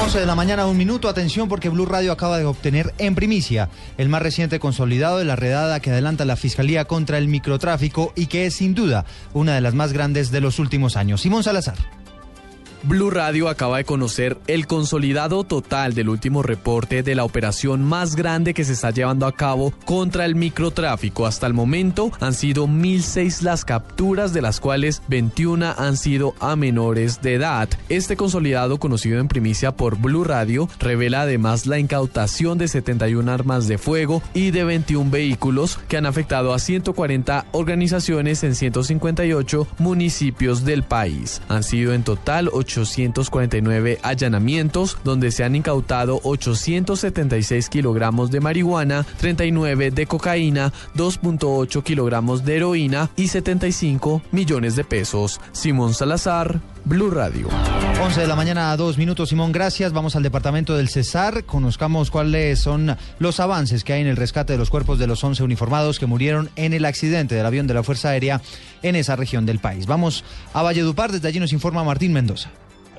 11 de la mañana, un minuto. Atención porque Blue Radio acaba de obtener en primicia el más reciente consolidado de la redada que adelanta la Fiscalía contra el microtráfico y que es sin duda una de las más grandes de los últimos años. Simón Salazar. Blue Radio acaba de conocer el consolidado total del último reporte de la operación más grande que se está llevando a cabo contra el microtráfico. Hasta el momento han sido 1.006 las capturas, de las cuales 21 han sido a menores de edad. Este consolidado, conocido en primicia por Blue Radio, revela además la incautación de 71 armas de fuego y de 21 vehículos que han afectado a 140 organizaciones en 158 municipios del país. Han sido en total 849 allanamientos, donde se han incautado 876 kilogramos de marihuana, 39 de cocaína, 2.8 kilogramos de heroína y 75 millones de pesos. Simón Salazar, Blue Radio. 11 de la mañana dos minutos, Simón, gracias. Vamos al departamento del Cesar. Conozcamos cuáles son los avances que hay en el rescate de los cuerpos de los 11 uniformados que murieron en el accidente del avión de la Fuerza Aérea en esa región del país. Vamos a Valledupar, desde allí nos informa Martín Mendoza.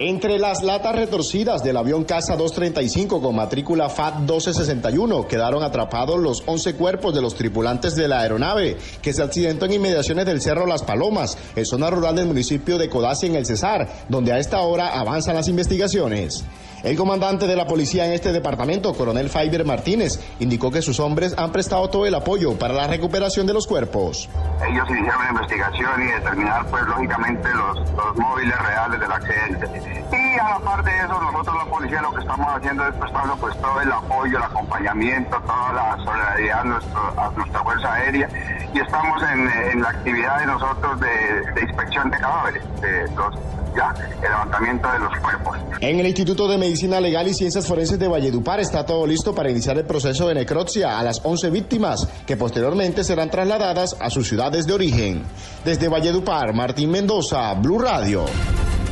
Entre las latas retorcidas del avión Casa 235 con matrícula FAT 1261 quedaron atrapados los 11 cuerpos de los tripulantes de la aeronave que se accidentó en inmediaciones del Cerro Las Palomas, en zona rural del municipio de Codazzi en el Cesar, donde a esta hora avanzan las investigaciones. El comandante de la policía en este departamento, coronel Fiber Martínez, indicó que sus hombres han prestado todo el apoyo para la recuperación de los cuerpos. Ellos iniciaron la investigación y determinar, pues, lógicamente, los, móviles reales del accidente. Y a la par de eso, nosotros la policía lo que estamos haciendo es prestando pues todo el apoyo, el acompañamiento, toda la solidaridad nuestro, a nuestra Fuerza Aérea y estamos en, en la actividad de nosotros de, de inspección de cadáveres, de los ya el levantamiento de los cuerpos. En el Instituto de Medicina Legal y Ciencias Forenses de Valledupar está todo listo para iniciar el proceso de necropsia a las 11 víctimas, que posteriormente serán trasladadas a sus ciudades de origen. Desde Valledupar, Martín Mendoza, Blue Radio.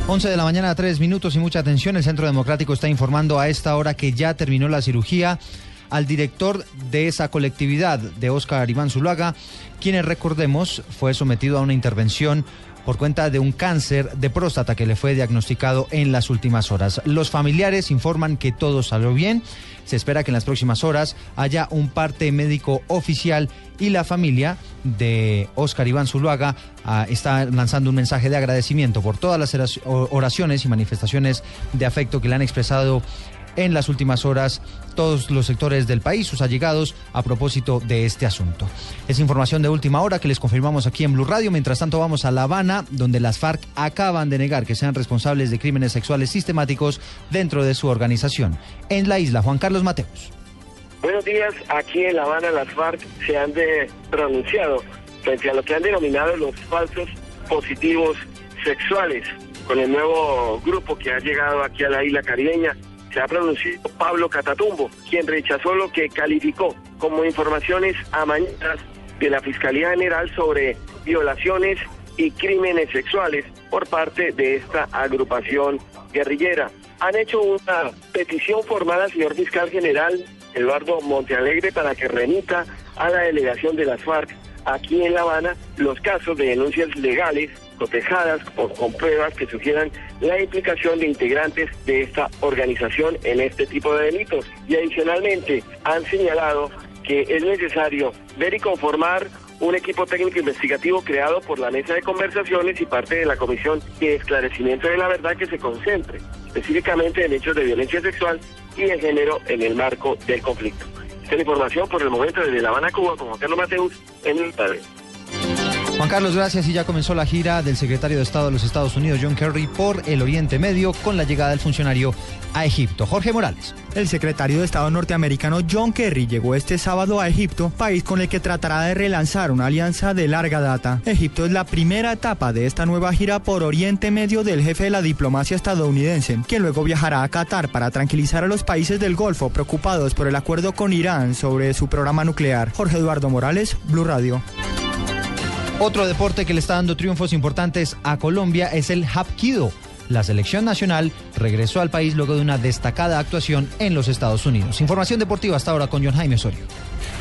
11 de la mañana, tres minutos y mucha atención. El Centro Democrático está informando a esta hora que ya terminó la cirugía al director de esa colectividad, de Oscar Iván Zuluaga, quien, recordemos, fue sometido a una intervención por cuenta de un cáncer de próstata que le fue diagnosticado en las últimas horas. Los familiares informan que todo salió bien. Se espera que en las próximas horas haya un parte médico oficial y la familia de Oscar Iván Zuluaga ah, está lanzando un mensaje de agradecimiento por todas las oraciones y manifestaciones de afecto que le han expresado en las últimas horas todos los sectores del país, sus allegados, a propósito de este asunto. Es información de última hora que les confirmamos aquí en Blue Radio. Mientras tanto, vamos a La Habana, donde las FARC acaban de negar que sean responsables de crímenes sexuales sistemáticos dentro de su organización. En la isla, Juan Carlos Mateos. Buenos días. Aquí en La Habana, las FARC se han de pronunciado frente a lo que han denominado los falsos positivos sexuales con el nuevo grupo que ha llegado aquí a la isla caribeña se ha pronunciado Pablo Catatumbo, quien rechazó lo que calificó como informaciones amañadas de la Fiscalía General sobre violaciones y crímenes sexuales por parte de esta agrupación guerrillera. Han hecho una petición formada al señor fiscal general Eduardo Montealegre para que remita a la delegación de las FARC aquí en La Habana los casos de denuncias legales cotejadas o con pruebas que sugieran la implicación de integrantes de esta organización en este tipo de delitos. Y adicionalmente han señalado que es necesario ver y conformar un equipo técnico investigativo creado por la mesa de conversaciones y parte de la comisión de esclarecimiento de la verdad que se concentre específicamente en hechos de violencia sexual y de género en el marco del conflicto. Esta información por el momento desde La Habana, Cuba, con Juan Carlos Mateus en el padre. Juan Carlos, gracias. Y ya comenzó la gira del secretario de Estado de los Estados Unidos, John Kerry, por el Oriente Medio con la llegada del funcionario a Egipto. Jorge Morales. El secretario de Estado norteamericano John Kerry llegó este sábado a Egipto, país con el que tratará de relanzar una alianza de larga data. Egipto es la primera etapa de esta nueva gira por Oriente Medio del jefe de la diplomacia estadounidense, quien luego viajará a Qatar para tranquilizar a los países del Golfo preocupados por el acuerdo con Irán sobre su programa nuclear. Jorge Eduardo Morales, Blue Radio. Otro deporte que le está dando triunfos importantes a Colombia es el Hapkido. La selección nacional regresó al país luego de una destacada actuación en los Estados Unidos. Información deportiva hasta ahora con John Jaime Osorio.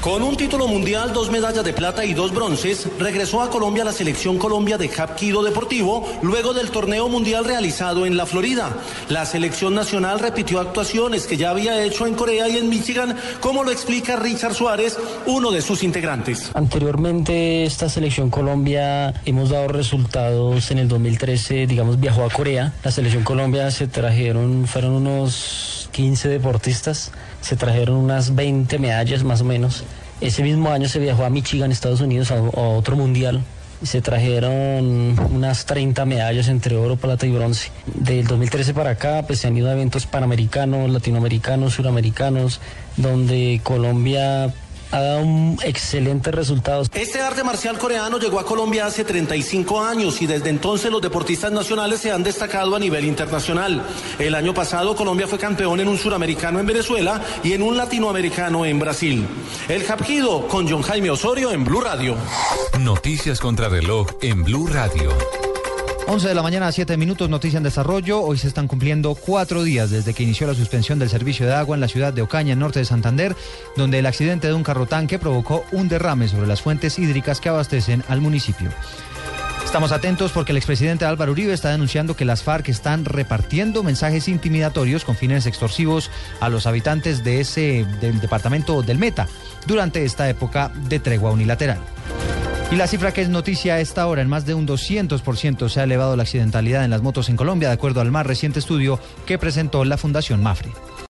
Con un título mundial, dos medallas de plata y dos bronces, regresó a Colombia la selección Colombia de Hapkido Deportivo luego del torneo mundial realizado en la Florida. La selección nacional repitió actuaciones que ya había hecho en Corea y en Michigan, como lo explica Richard Suárez, uno de sus integrantes. Anteriormente esta selección Colombia hemos dado resultados en el 2013, digamos, viajó a Corea. La selección Colombia se trajeron, fueron unos 15 deportistas, se trajeron unas 20 medallas más o menos. Ese mismo año se viajó a Michigan, Estados Unidos, a, otro mundial. Se trajeron unas 30 medallas entre oro, plata y bronce. Del 2013 para acá, pues se han ido a eventos panamericanos, latinoamericanos, suramericanos, donde Colombia ha dado un excelentes resultados. Este arte marcial coreano llegó a Colombia hace 35 años y desde entonces los deportistas nacionales se han destacado a nivel internacional. El año pasado Colombia fue campeón en un suramericano en Venezuela y en un latinoamericano en Brasil. El Japquido con John Jaime Osorio en Blue Radio. Noticias contra reloj en Blue Radio. 11 de la mañana, 7 minutos, noticia en desarrollo. Hoy se están cumpliendo cuatro días desde que inició la suspensión del servicio de agua en la ciudad de Ocaña, en norte de Santander, donde el accidente de un carro tanque provocó un derrame sobre las fuentes hídricas que abastecen al municipio. Estamos atentos porque el expresidente Álvaro Uribe está denunciando que las FARC están repartiendo mensajes intimidatorios con fines extorsivos a los habitantes de ese del departamento del Meta durante esta época de tregua unilateral. Y la cifra que es noticia a esta hora, en más de un 200% se ha elevado la accidentalidad en las motos en Colombia, de acuerdo al más reciente estudio que presentó la Fundación Mafre.